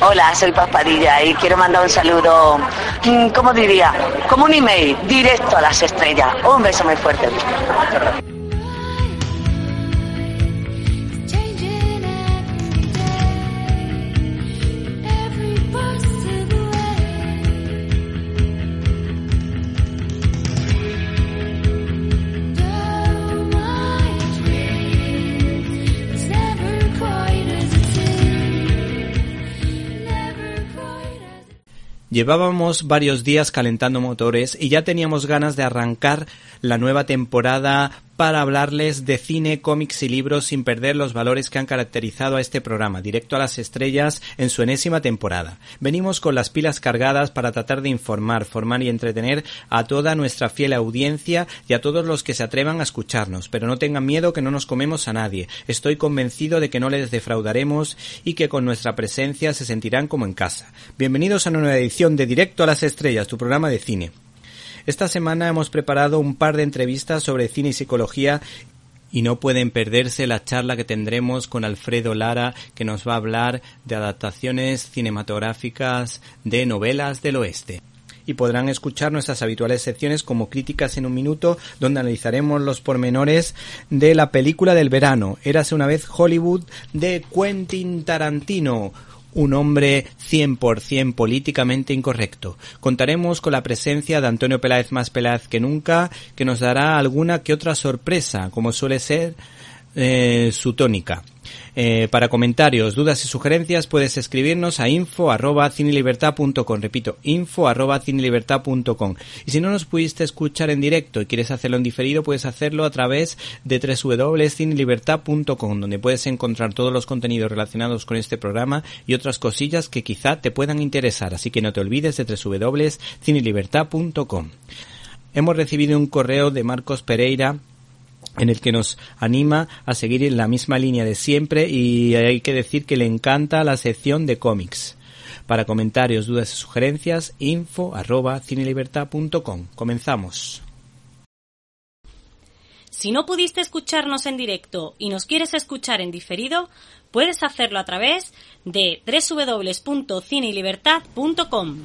Hola, soy Paspadilla y quiero mandar un saludo, mm, ¿cómo diría? Como un email, directo a las estrellas. Un beso muy fuerte. Llevábamos varios días calentando motores y ya teníamos ganas de arrancar la nueva temporada para hablarles de cine, cómics y libros sin perder los valores que han caracterizado a este programa, directo a las estrellas en su enésima temporada. Venimos con las pilas cargadas para tratar de informar, formar y entretener a toda nuestra fiel audiencia y a todos los que se atrevan a escucharnos, pero no tengan miedo que no nos comemos a nadie. Estoy convencido de que no les defraudaremos y que con nuestra presencia se sentirán como en casa. Bienvenidos a una nueva edición de Directo a las Estrellas, tu programa de cine. Esta semana hemos preparado un par de entrevistas sobre cine y psicología y no pueden perderse la charla que tendremos con Alfredo Lara, que nos va a hablar de adaptaciones cinematográficas de novelas del oeste. Y podrán escuchar nuestras habituales secciones como Críticas en un Minuto, donde analizaremos los pormenores de la película del verano, Érase una vez Hollywood, de Quentin Tarantino, un hombre 100% políticamente incorrecto. Contaremos con la presencia de Antonio Peláez más Peláez que nunca, que nos dará alguna que otra sorpresa, como suele ser eh, su tónica. Eh, para comentarios, dudas y sugerencias puedes escribirnos a info arroba Repito, info arroba Y si no nos pudiste escuchar en directo y quieres hacerlo en diferido, puedes hacerlo a través de www.cinelibertad.com, donde puedes encontrar todos los contenidos relacionados con este programa y otras cosillas que quizá te puedan interesar. Así que no te olvides de www.cinelibertad.com. Hemos recibido un correo de Marcos Pereira en el que nos anima a seguir en la misma línea de siempre y hay que decir que le encanta la sección de cómics. Para comentarios, dudas y sugerencias, info arroba cinelibertad.com. Comenzamos. Si no pudiste escucharnos en directo y nos quieres escuchar en diferido, puedes hacerlo a través de www.cinelibertad.com.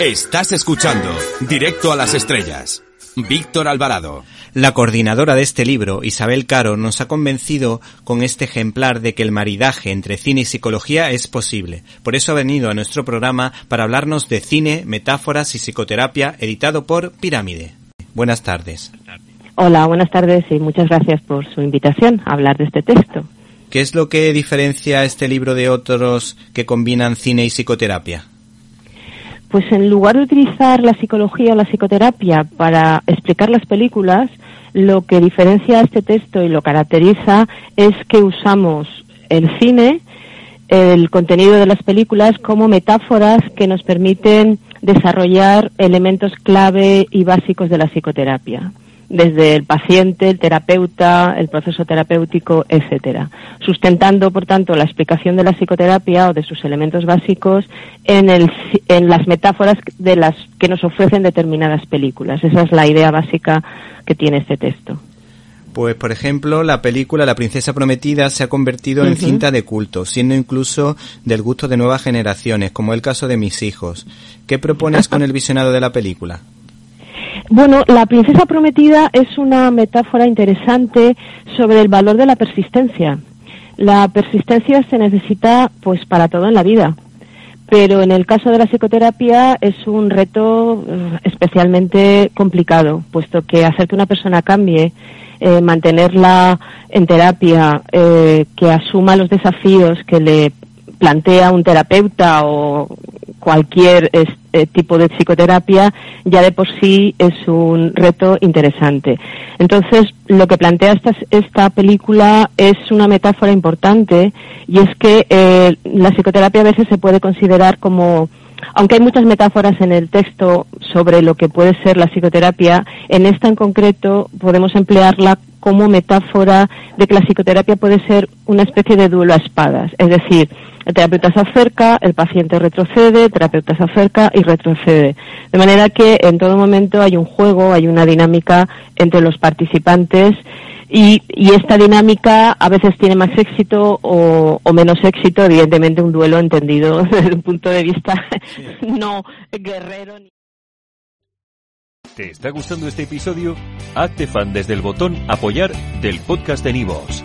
Estás escuchando Directo a las Estrellas. Víctor Alvarado. La coordinadora de este libro, Isabel Caro, nos ha convencido con este ejemplar de que el maridaje entre cine y psicología es posible. Por eso ha venido a nuestro programa para hablarnos de cine, metáforas y psicoterapia, editado por Pirámide. Buenas tardes. Hola, buenas tardes y muchas gracias por su invitación a hablar de este texto. ¿Qué es lo que diferencia este libro de otros que combinan cine y psicoterapia? Pues en lugar de utilizar la psicología o la psicoterapia para explicar las películas, lo que diferencia este texto y lo caracteriza es que usamos el cine, el contenido de las películas como metáforas que nos permiten desarrollar elementos clave y básicos de la psicoterapia desde el paciente, el terapeuta, el proceso terapéutico, etcétera, sustentando, por tanto, la explicación de la psicoterapia o de sus elementos básicos en, el, en las metáforas de las que nos ofrecen determinadas películas. Esa es la idea básica que tiene este texto. Pues, por ejemplo, la película La Princesa Prometida se ha convertido en cinta de culto, siendo incluso del gusto de nuevas generaciones, como el caso de mis hijos. ¿Qué propones con el visionado de la película? Bueno, la princesa prometida es una metáfora interesante sobre el valor de la persistencia. La persistencia se necesita pues para todo en la vida, pero en el caso de la psicoterapia es un reto eh, especialmente complicado, puesto que hacer que una persona cambie, eh, mantenerla en terapia, eh, que asuma los desafíos que le plantea un terapeuta o cualquier este tipo de psicoterapia ya de por sí es un reto interesante. Entonces, lo que plantea esta, esta película es una metáfora importante y es que eh, la psicoterapia a veces se puede considerar como aunque hay muchas metáforas en el texto sobre lo que puede ser la psicoterapia, en esta en concreto podemos emplearla como metáfora de que la psicoterapia puede ser una especie de duelo a espadas. Es decir, el terapeuta se acerca, el paciente retrocede, el terapeuta se acerca y retrocede. De manera que en todo momento hay un juego, hay una dinámica entre los participantes y, esta dinámica a veces tiene más éxito o, menos éxito, evidentemente un duelo entendido desde un punto de vista no guerrero. ¿Te está gustando este episodio? Hazte fan desde el botón apoyar del podcast de Nivos.